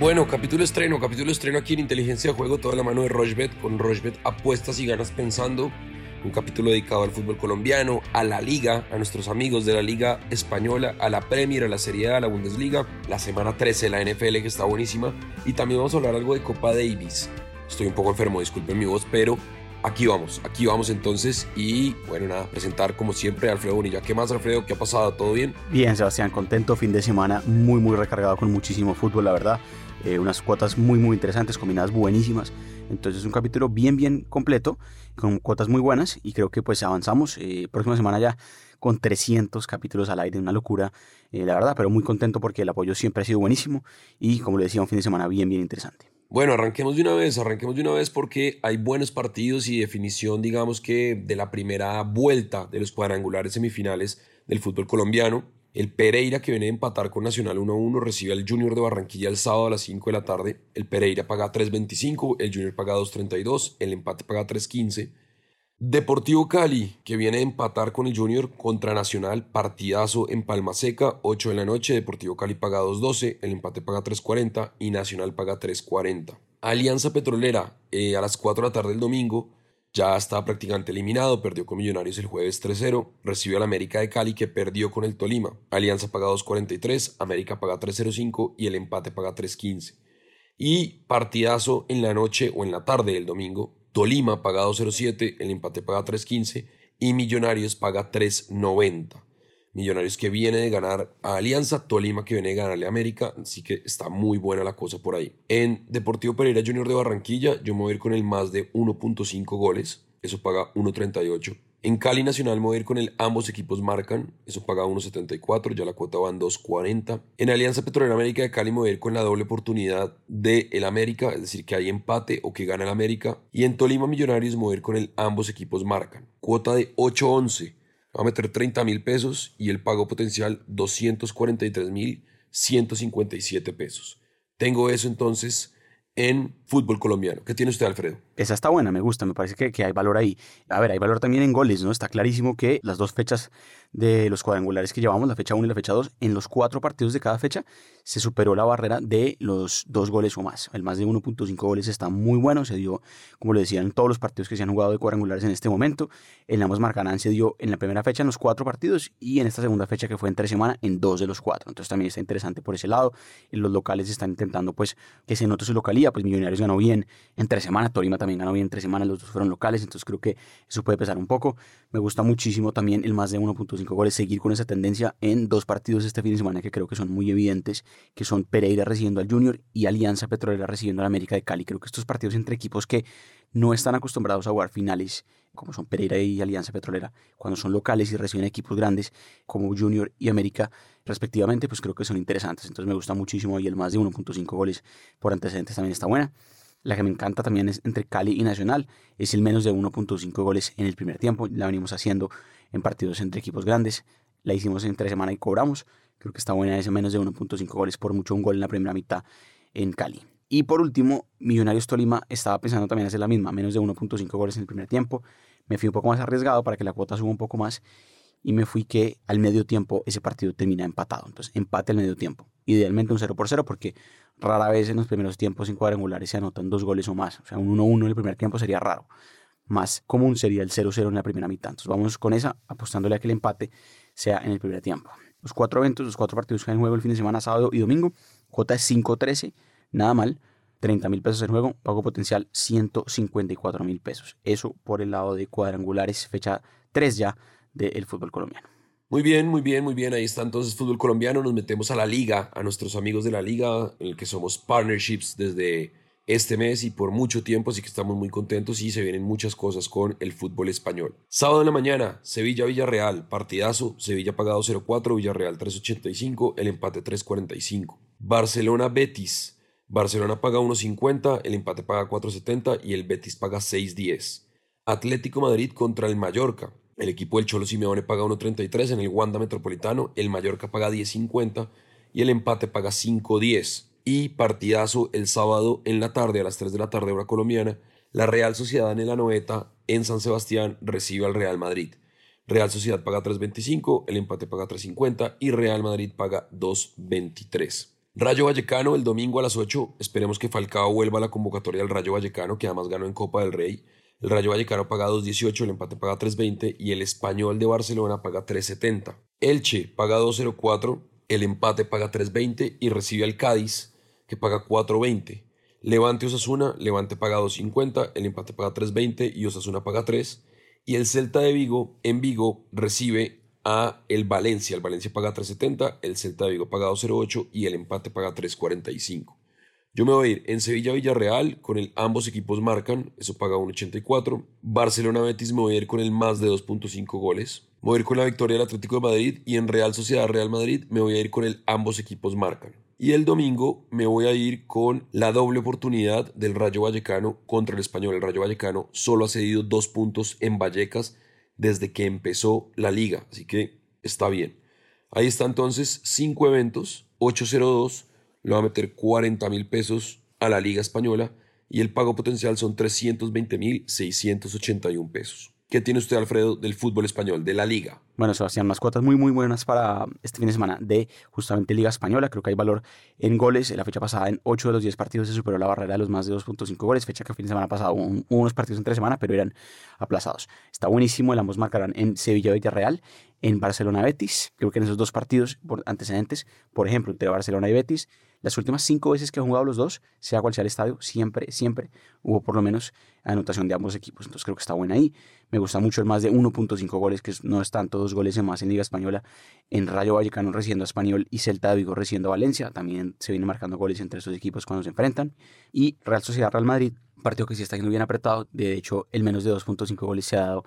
Bueno, capítulo estreno, capítulo estreno aquí en Inteligencia de Juego, toda la mano de Rochbet, con Rochbet apuestas y ganas pensando. Un capítulo dedicado al fútbol colombiano, a la liga, a nuestros amigos de la liga española, a la Premier, a la Serie A, a la Bundesliga, la semana 13 la NFL que está buenísima y también vamos a hablar algo de Copa Davis. Estoy un poco enfermo, disculpen mi voz, pero aquí vamos, aquí vamos entonces y bueno, nada, presentar como siempre a Alfredo Bonilla. ¿Qué más Alfredo? ¿Qué ha pasado? ¿Todo bien? Bien, Sebastián, contento, fin de semana muy muy recargado con muchísimo fútbol, la verdad. Eh, unas cuotas muy muy interesantes, combinadas buenísimas. Entonces es un capítulo bien bien completo, con cuotas muy buenas y creo que pues avanzamos. Eh, próxima semana ya con 300 capítulos al aire, una locura, eh, la verdad, pero muy contento porque el apoyo siempre ha sido buenísimo y como le decía, un fin de semana bien bien interesante. Bueno, arranquemos de una vez, arranquemos de una vez porque hay buenos partidos y definición, digamos que de la primera vuelta de los cuadrangulares semifinales del fútbol colombiano. El Pereira, que viene a empatar con Nacional 1-1, recibe al Junior de Barranquilla el sábado a las 5 de la tarde. El Pereira paga 3.25, el Junior paga 2.32, el empate paga 3.15. Deportivo Cali, que viene a empatar con el Junior contra Nacional, partidazo en Palma Seca, 8 de la noche. Deportivo Cali paga 2.12, el empate paga 3.40 y Nacional paga 3.40. Alianza Petrolera, eh, a las 4 de la tarde del domingo, ya está prácticamente eliminado, perdió con Millonarios el jueves 3-0, recibió al América de Cali que perdió con el Tolima. Alianza paga 2.43, América paga 3.05 y el empate paga 3.15. Y partidazo en la noche o en la tarde del domingo, Tolima paga 2.07, el empate paga 3.15 y Millonarios paga 3.90. Millonarios que viene de ganar a Alianza, Tolima que viene de ganarle a América, así que está muy buena la cosa por ahí. En Deportivo Pereira Junior de Barranquilla, yo me voy a ir con el más de 1.5 goles, eso paga 1.38. En Cali Nacional me con el ambos equipos marcan, eso paga 1.74, ya la cuota va en 2.40. En Alianza Petrolera América de Cali me con la doble oportunidad de el América, es decir, que hay empate o que gana el América. Y en Tolima Millonarios me con el ambos equipos marcan, cuota de 8.11 va a meter 30 mil pesos y el pago potencial 243 mil 157 pesos. Tengo eso entonces en fútbol colombiano. ¿Qué tiene usted, Alfredo? Esa está buena, me gusta, me parece que, que, hay valor ahí. A ver, hay valor también en goles, ¿no? Está clarísimo que las dos fechas de los cuadrangulares que llevamos, la fecha 1 y la fecha 2, en los cuatro partidos de cada fecha se superó la barrera de los dos goles o más. El más de 1.5 goles está muy bueno, se dio, como le decía, en todos los partidos que se han jugado de cuadrangulares en este momento. El ambos Marcarán se dio en la primera fecha en los cuatro partidos y en esta segunda fecha que fue en tres semanas en dos de los cuatro. Entonces también está interesante por ese lado. Los locales están intentando pues que se note su localidad, pues Millonarios ganó bien en tres semanas, Torima también ganó bien en tres semanas, los dos fueron locales, entonces creo que eso puede pesar un poco. Me gusta muchísimo también el más de 1.5 goles, seguir con esa tendencia en dos partidos este fin de semana que creo que son muy evidentes, que son Pereira recibiendo al Junior y Alianza Petrolera recibiendo al América de Cali. Creo que estos partidos entre equipos que no están acostumbrados a jugar finales, como son Pereira y Alianza Petrolera, cuando son locales y reciben equipos grandes como Junior y América, respectivamente, pues creo que son interesantes. Entonces me gusta muchísimo y el más de 1.5 goles por antecedentes también está buena. La que me encanta también es entre Cali y Nacional, es el menos de 1.5 goles en el primer tiempo. La venimos haciendo en partidos entre equipos grandes. La hicimos en tres semanas y cobramos. Creo que está buena ese menos de 1.5 goles por mucho un gol en la primera mitad en Cali. Y por último, Millonarios Tolima estaba pensando también hacer la misma, menos de 1.5 goles en el primer tiempo. Me fui un poco más arriesgado para que la cuota suba un poco más y me fui que al medio tiempo ese partido termina empatado. Entonces, empate al medio tiempo. Idealmente un 0 por 0 porque rara vez en los primeros tiempos en cuadrangulares se anotan dos goles o más. O sea, un 1-1 en el primer tiempo sería raro. Más común sería el 0-0 en la primera mitad. Entonces vamos con esa, apostándole a que el empate sea en el primer tiempo. Los cuatro eventos, los cuatro partidos que hay en juego el fin de semana, sábado y domingo. Cuota es 5-13, nada mal. 30 mil pesos en juego, pago potencial 154 mil pesos. Eso por el lado de cuadrangulares, fecha 3 ya del fútbol colombiano. Muy bien, muy bien, muy bien. Ahí está entonces fútbol colombiano. Nos metemos a la liga, a nuestros amigos de la liga, en el que somos partnerships desde este mes y por mucho tiempo, así que estamos muy contentos y se vienen muchas cosas con el fútbol español. Sábado en la mañana, Sevilla-Villarreal, partidazo, Sevilla pagado 0-4, Villarreal 3.85, el empate 3.45. Barcelona-Betis, Barcelona paga 1.50, el empate paga 4.70 y el Betis paga 6.10. Atlético Madrid contra el Mallorca, el equipo del Cholo Simeone paga 1.33 en el Wanda Metropolitano, el Mallorca paga 10.50 y el empate paga 5.10. Y partidazo el sábado en la tarde, a las 3 de la tarde hora colombiana, la Real Sociedad en el Anoeta en San Sebastián recibe al Real Madrid. Real Sociedad paga 3.25, el empate paga 3.50 y Real Madrid paga 2.23. Rayo Vallecano el domingo a las 8. Esperemos que Falcao vuelva a la convocatoria del Rayo Vallecano, que además ganó en Copa del Rey. El Rayo Vallecano paga 2.18, el empate paga 3.20 y el Español de Barcelona paga 3.70. Elche paga 2.04, el empate paga 3.20 y recibe al Cádiz, que paga 4.20. Levante Osasuna, Levante paga 2.50, el empate paga 3.20 y Osasuna paga 3. Y el Celta de Vigo en Vigo recibe a el Valencia. El Valencia paga 3.70, el Celta de Vigo paga 2.08 y el empate paga 3.45. Yo me voy a ir en Sevilla-Villarreal con el ambos equipos marcan, eso paga 1.84. Barcelona-Betis me voy a ir con el más de 2.5 goles. Me voy a ir con la victoria del Atlético de Madrid y en Real Sociedad-Real Madrid me voy a ir con el ambos equipos marcan. Y el domingo me voy a ir con la doble oportunidad del Rayo Vallecano contra el Español. El Rayo Vallecano solo ha cedido dos puntos en Vallecas desde que empezó la liga, así que está bien. Ahí está entonces cinco eventos, 802 le va a meter 40 mil pesos a la Liga Española y el pago potencial son 320 mil 681 pesos. ¿Qué tiene usted, Alfredo, del fútbol español, de la liga? Bueno, Sebastián, unas cuotas muy, muy buenas para este fin de semana de justamente Liga Española. Creo que hay valor en goles. En la fecha pasada, en 8 de los 10 partidos, se superó la barrera de los más de 2.5 goles. Fecha que el fin de semana pasado hubo unos partidos entre semana, pero eran aplazados. Está buenísimo. El ambos marcarán en Sevilla-Villarreal, en Barcelona-Betis. Creo que en esos dos partidos por antecedentes, por ejemplo, entre Barcelona y Betis, las últimas cinco veces que han jugado los dos, sea cual sea el estadio, siempre, siempre hubo por lo menos anotación de ambos equipos. Entonces creo que está buena ahí. Me gusta mucho el más de 1.5 goles, que no están todos goles en más en Liga Española. En Rayo Vallecano recibiendo a Español y Celta de Vigo recibiendo a Valencia. También se vienen marcando goles entre esos equipos cuando se enfrentan. Y Real Sociedad Real Madrid, partido que sí está yendo bien apretado. De hecho, el menos de 2.5 goles se ha dado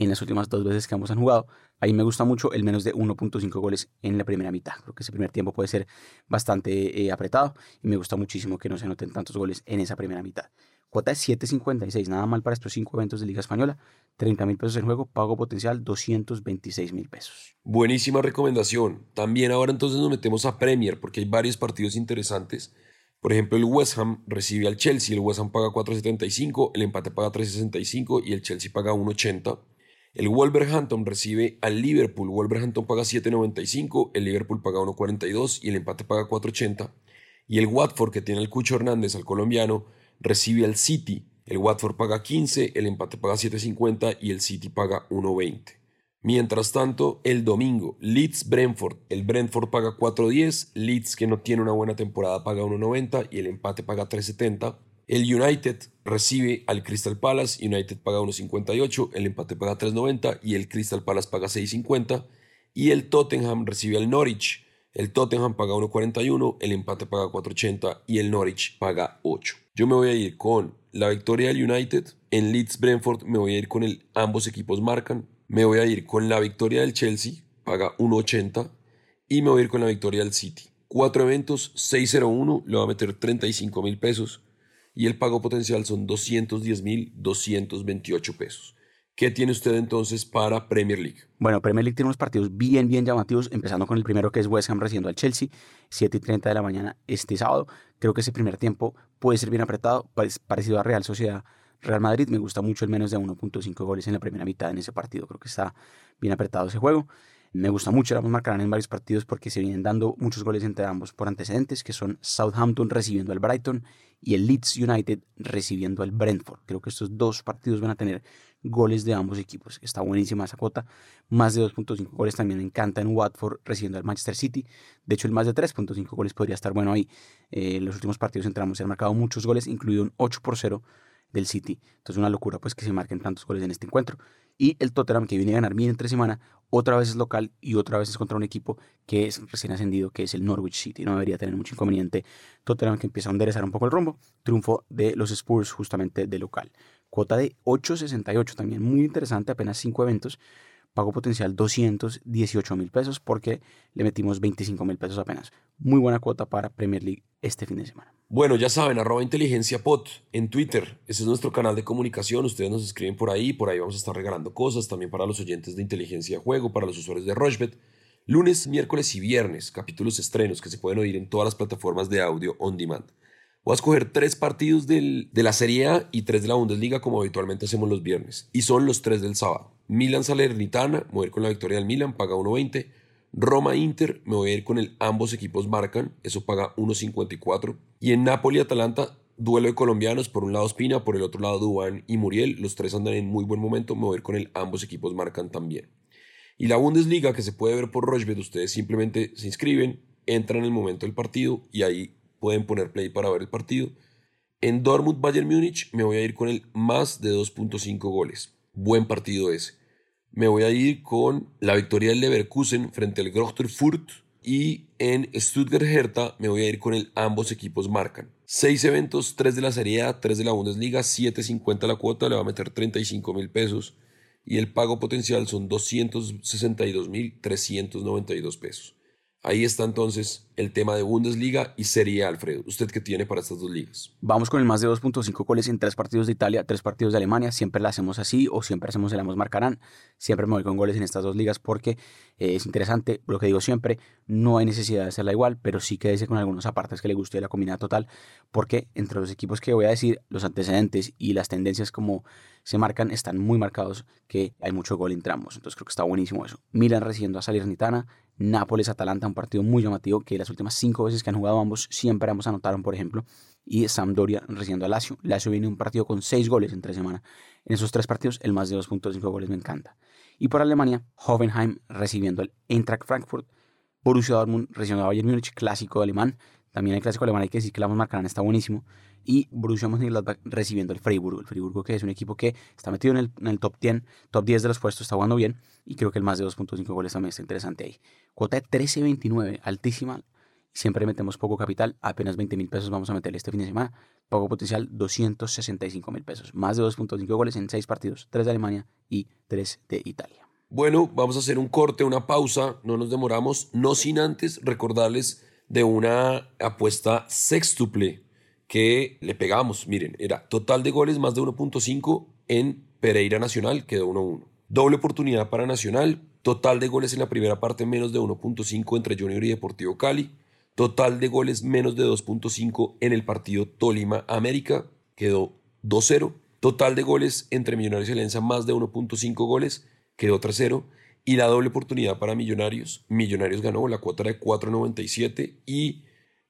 en las últimas dos veces que ambos han jugado. Ahí me gusta mucho el menos de 1.5 goles en la primera mitad. Creo que ese primer tiempo puede ser bastante eh, apretado y me gusta muchísimo que no se noten tantos goles en esa primera mitad. Cuota de 7.56, nada mal para estos cinco eventos de Liga Española. 30 mil pesos en juego, pago potencial 226 mil pesos. Buenísima recomendación. También ahora entonces nos metemos a Premier porque hay varios partidos interesantes. Por ejemplo, el West Ham recibe al Chelsea, el West Ham paga 4.75, el empate paga 3.65 y el Chelsea paga 1.80. El Wolverhampton recibe al Liverpool. Wolverhampton paga 7.95, el Liverpool paga 1.42 y el empate paga 4.80. Y el Watford, que tiene el Cucho Hernández al colombiano, recibe al City. El Watford paga 15, el empate paga 7.50 y el City paga 1.20. Mientras tanto, el domingo, Leeds Brentford. El Brentford paga 4.10, Leeds que no tiene una buena temporada paga 1.90 y el empate paga 3.70. El United recibe al Crystal Palace, United paga 1.58, el empate paga 3.90 y el Crystal Palace paga 6.50 y el Tottenham recibe al Norwich, el Tottenham paga 1.41, el empate paga 4.80 y el Norwich paga 8. Yo me voy a ir con la victoria del United, en Leeds Brentford me voy a ir con el ambos equipos marcan, me voy a ir con la victoria del Chelsea, paga 1.80 y me voy a ir con la victoria del City. Cuatro eventos, 6.01, le va a meter 35 mil pesos y el pago potencial son 210.228 pesos. ¿Qué tiene usted entonces para Premier League? Bueno, Premier League tiene unos partidos bien, bien llamativos, empezando con el primero que es West Ham recibiendo al Chelsea, 7 y 30 de la mañana este sábado. Creo que ese primer tiempo puede ser bien apretado, parecido a Real Sociedad. Real Madrid me gusta mucho el menos de 1.5 goles en la primera mitad en ese partido. Creo que está bien apretado ese juego. Me gusta mucho, ambos marcarán en varios partidos porque se vienen dando muchos goles entre ambos por antecedentes, que son Southampton recibiendo al Brighton y el Leeds United recibiendo al Brentford. Creo que estos dos partidos van a tener goles de ambos equipos. Está buenísima esa cuota. Más de 2.5 goles también me encanta en Watford recibiendo al Manchester City. De hecho, el más de 3.5 goles podría estar bueno ahí. Eh, en los últimos partidos entre ambos se han marcado muchos goles, incluido un 8 por 0 del City. Entonces, una locura pues que se marquen tantos goles en este encuentro. Y el Tottenham, que viene a ganar bien entre semana, otra vez es local y otra vez es contra un equipo que es recién ascendido, que es el Norwich City. No debería tener mucho inconveniente. Tottenham que empieza a enderezar un poco el rumbo. Triunfo de los Spurs justamente de local. Cuota de 8.68 también muy interesante, apenas 5 eventos. Pago potencial 218 mil pesos porque le metimos 25 mil pesos apenas. Muy buena cuota para Premier League este fin de semana. Bueno, ya saben, arroba inteligencia pot en Twitter. Ese es nuestro canal de comunicación. Ustedes nos escriben por ahí. Por ahí vamos a estar regalando cosas también para los oyentes de inteligencia juego, para los usuarios de Rochbet. Lunes, miércoles y viernes, capítulos estrenos que se pueden oír en todas las plataformas de audio on demand. Voy a escoger tres partidos de la Serie A y tres de la Bundesliga como habitualmente hacemos los viernes. Y son los tres del sábado. Milan Salernitana, mover con la victoria del Milan, paga 1.20. Roma-Inter me voy a ir con el ambos equipos marcan, eso paga 1.54. Y en Napoli-Atalanta, duelo de colombianos, por un lado Espina, por el otro lado Dubán y Muriel, los tres andan en muy buen momento, me voy a ir con el ambos equipos marcan también. Y la Bundesliga, que se puede ver por Rochbet, ustedes simplemente se inscriben, entran en el momento del partido y ahí pueden poner play para ver el partido. En Dortmund Bayern Múnich me voy a ir con el más de 2.5 goles. Buen partido ese. Me voy a ir con la victoria del Leverkusen frente al Greuther Fürth y en Stuttgart Hertha me voy a ir con el ambos equipos marcan. Seis eventos, tres de la Serie A, tres de la Bundesliga, 7.50 la cuota, le va a meter 35 mil pesos y el pago potencial son 262.392 pesos. Ahí está entonces el tema de Bundesliga y Serie Alfredo. ¿Usted qué tiene para estas dos ligas? Vamos con el más de 2.5 goles en tres partidos de Italia, tres partidos de Alemania. Siempre la hacemos así o siempre hacemos el ambos marcarán. Siempre me voy con goles en estas dos ligas porque eh, es interesante. Lo que digo siempre, no hay necesidad de hacerla igual, pero sí quédese con algunos apartes que le guste de la combinada total. Porque entre los equipos que voy a decir, los antecedentes y las tendencias como se marcan están muy marcados que hay mucho gol entre ambos. Entonces creo que está buenísimo eso. Milan recibiendo a Salernitana, Nápoles-Atalanta, un partido muy llamativo que las últimas cinco veces que han jugado ambos, siempre ambos anotaron, por ejemplo. Y Sampdoria recibiendo a Lazio. Lazio viene un partido con seis goles en tres semanas. En esos tres partidos, el más de 2.5 goles me encanta. Y por Alemania, Hoffenheim recibiendo al Eintracht Frankfurt. Borussia Dortmund recibiendo a Bayern Múnich, clásico alemán. También el clásico alemán hay que decir que la marcarán está buenísimo. Y Borussia Mönchengladbach recibiendo el Freiburg. El Freiburg que es un equipo que está metido en el, top 10, top 10 de los puestos, está jugando bien. Y creo que el más de 2.5 goles también está interesante ahí. Cuota de 13.29, altísima. Siempre metemos poco capital, apenas 20 mil pesos vamos a meterle este fin de semana. Poco potencial, 265 mil pesos. Más de 2.5 goles en 6 partidos, 3 de Alemania y 3 de Italia. Bueno, vamos a hacer un corte, una pausa, no nos demoramos, no sin antes recordarles de una apuesta sextuple que le pegamos. Miren, era total de goles más de 1.5 en Pereira Nacional, quedó 1-1. Doble oportunidad para Nacional, total de goles en la primera parte menos de 1.5 entre Junior y Deportivo Cali, total de goles menos de 2.5 en el partido Tolima América, quedó 2-0. Total de goles entre Millonarios y Alianza más de 1.5 goles, quedó 3-0 y la doble oportunidad para Millonarios. Millonarios ganó, la cuota de 4.97 y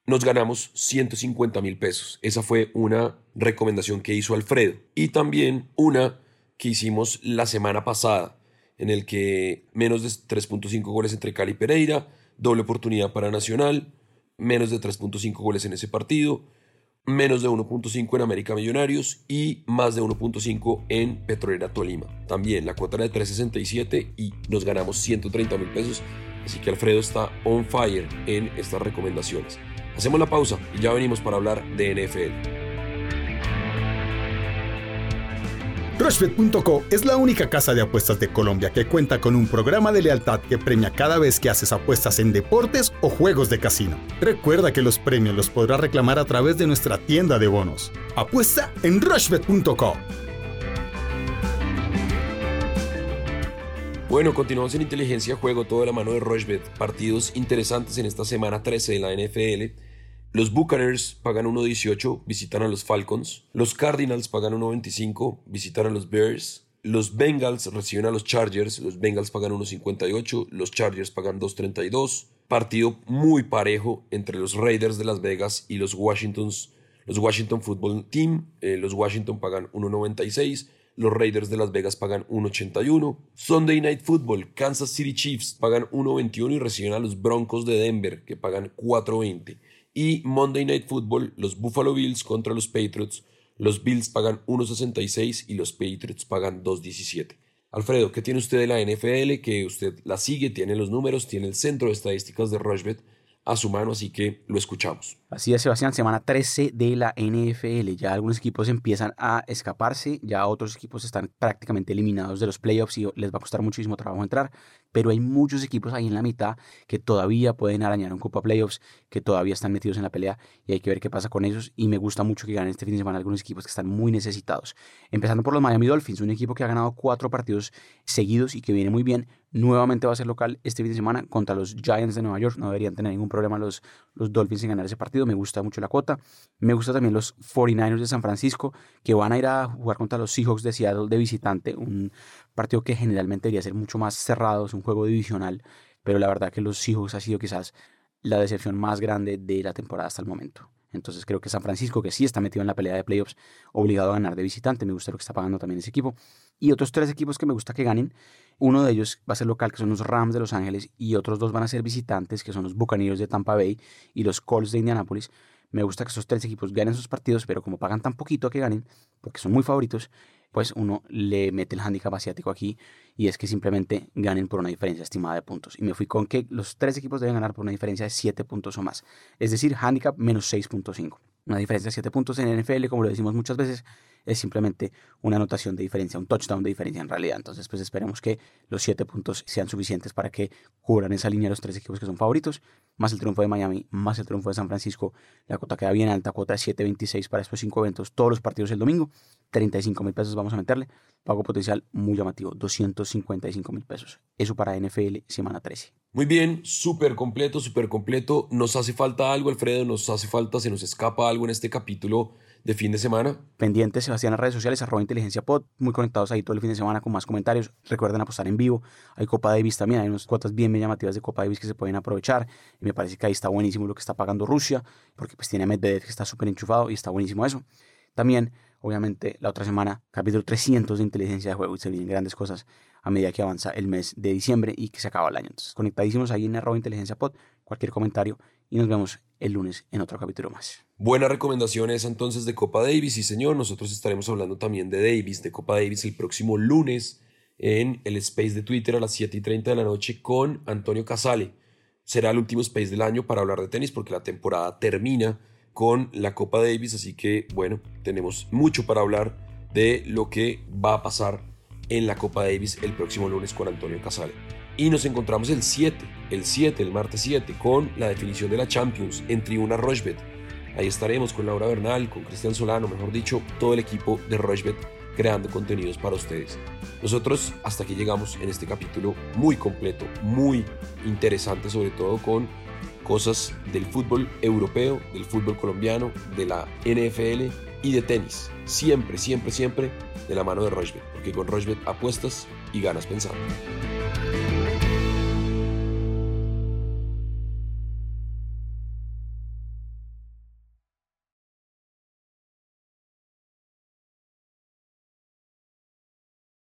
nos ganamos 150 mil pesos. Esa fue una recomendación que hizo Alfredo. Y también una que hicimos la semana pasada, en el que menos de 3.5 goles entre Cali y Pereira, doble oportunidad para Nacional, menos de 3.5 goles en ese partido, menos de 1.5 en América Millonarios y más de 1.5 en Petrolera Tolima. También la cuota era de 3.67 y nos ganamos 130 mil pesos. Así que Alfredo está on fire en estas recomendaciones. Hacemos la pausa y ya venimos para hablar de NFL. Rushbet.co es la única casa de apuestas de Colombia que cuenta con un programa de lealtad que premia cada vez que haces apuestas en deportes o juegos de casino. Recuerda que los premios los podrás reclamar a través de nuestra tienda de bonos. Apuesta en Rushbet.co. Bueno, continuamos en Inteligencia Juego, toda la mano de Rushbet. Partidos interesantes en esta semana 13 de la NFL. Los Buccaneers pagan 1.18, visitan a los Falcons. Los Cardinals pagan 1.25, visitan a los Bears. Los Bengals reciben a los Chargers. Los Bengals pagan 1.58, los Chargers pagan 2.32. Partido muy parejo entre los Raiders de Las Vegas y los Washingtons, los Washington Football Team. Eh, los Washington pagan 1.96. Los Raiders de Las Vegas pagan 1.81. Sunday Night Football, Kansas City Chiefs pagan 1.21 y reciben a los Broncos de Denver que pagan 4.20. Y Monday Night Football, los Buffalo Bills contra los Patriots. Los Bills pagan 1.66 y los Patriots pagan 2.17. Alfredo, ¿qué tiene usted de la NFL? Que usted la sigue, tiene los números, tiene el centro de estadísticas de Rushbet a su mano, así que lo escuchamos. Así es, Sebastián, semana 13 de la NFL. Ya algunos equipos empiezan a escaparse, ya otros equipos están prácticamente eliminados de los playoffs y les va a costar muchísimo trabajo entrar, pero hay muchos equipos ahí en la mitad que todavía pueden arañar un Copa Playoffs, que todavía están metidos en la pelea y hay que ver qué pasa con ellos. Y me gusta mucho que ganen este fin de semana algunos equipos que están muy necesitados. Empezando por los Miami Dolphins, un equipo que ha ganado cuatro partidos seguidos y que viene muy bien. Nuevamente va a ser local este fin de semana contra los Giants de Nueva York. No deberían tener ningún problema los, los Dolphins en ganar ese partido. Me gusta mucho la cuota. Me gusta también los 49ers de San Francisco, que van a ir a jugar contra los Seahawks de Seattle de visitante. Un partido que generalmente debería ser mucho más cerrado. Es un juego divisional pero la verdad que los Seahawks ha sido quizás la decepción más grande de la temporada hasta el momento. Entonces creo que San Francisco, que sí está metido en la pelea de playoffs, obligado a ganar de visitante, me gusta lo que está pagando también ese equipo. Y otros tres equipos que me gusta que ganen, uno de ellos va a ser local, que son los Rams de Los Ángeles, y otros dos van a ser visitantes, que son los Buccaneers de Tampa Bay y los Colts de Indianapolis. Me gusta que esos tres equipos ganen sus partidos, pero como pagan tan poquito a que ganen, porque son muy favoritos, pues uno le mete el handicap asiático aquí y es que simplemente ganen por una diferencia estimada de puntos. Y me fui con que los tres equipos deben ganar por una diferencia de 7 puntos o más. Es decir, handicap menos 6.5. Una diferencia de 7 puntos en NFL, como lo decimos muchas veces, es simplemente una anotación de diferencia, un touchdown de diferencia en realidad. Entonces, pues esperemos que los 7 puntos sean suficientes para que cubran esa línea los tres equipos que son favoritos, más el triunfo de Miami, más el triunfo de San Francisco. La cuota queda bien alta, cuota de 7.26 para estos cinco eventos, todos los partidos el domingo. 35 mil pesos vamos a meterle. Pago potencial muy llamativo, 255 mil pesos. Eso para NFL semana 13. Muy bien, súper completo, súper completo. Nos hace falta algo, Alfredo, nos hace falta, se nos escapa algo en este capítulo de fin de semana. Pendientes, Sebastián, en las redes sociales, arroba inteligencia pod, muy conectados ahí todo el fin de semana con más comentarios. Recuerden apostar en vivo. Hay Copa Davis también, hay unas cuotas bien, llamativas de Copa Davis que se pueden aprovechar. Y me parece que ahí está buenísimo lo que está pagando Rusia, porque pues tiene a Medvedev que está súper enchufado y está buenísimo eso. También obviamente la otra semana, capítulo 300 de inteligencia de juego y se vienen grandes cosas a medida que avanza el mes de diciembre y que se acaba el año. Entonces, conectadísimos ahí en arroba inteligencia pod, cualquier comentario y nos vemos el lunes en otro capítulo más. Buenas recomendaciones entonces de Copa Davis y señor, nosotros estaremos hablando también de Davis, de Copa Davis el próximo lunes en el space de Twitter a las 7 y 30 de la noche con Antonio Casale. Será el último space del año para hablar de tenis porque la temporada termina con la Copa Davis, así que bueno, tenemos mucho para hablar de lo que va a pasar en la Copa Davis el próximo lunes con Antonio Casale. Y nos encontramos el 7, el 7, el martes 7, con la definición de la Champions en Tribuna Rochebet. Ahí estaremos con Laura Bernal, con Cristian Solano, mejor dicho, todo el equipo de Rochebet creando contenidos para ustedes. Nosotros hasta aquí llegamos en este capítulo muy completo, muy interesante, sobre todo con cosas del fútbol europeo, del fútbol colombiano, de la NFL y de tenis. Siempre, siempre, siempre de la mano de Rochbet, porque con Rochbet apuestas y ganas pensando.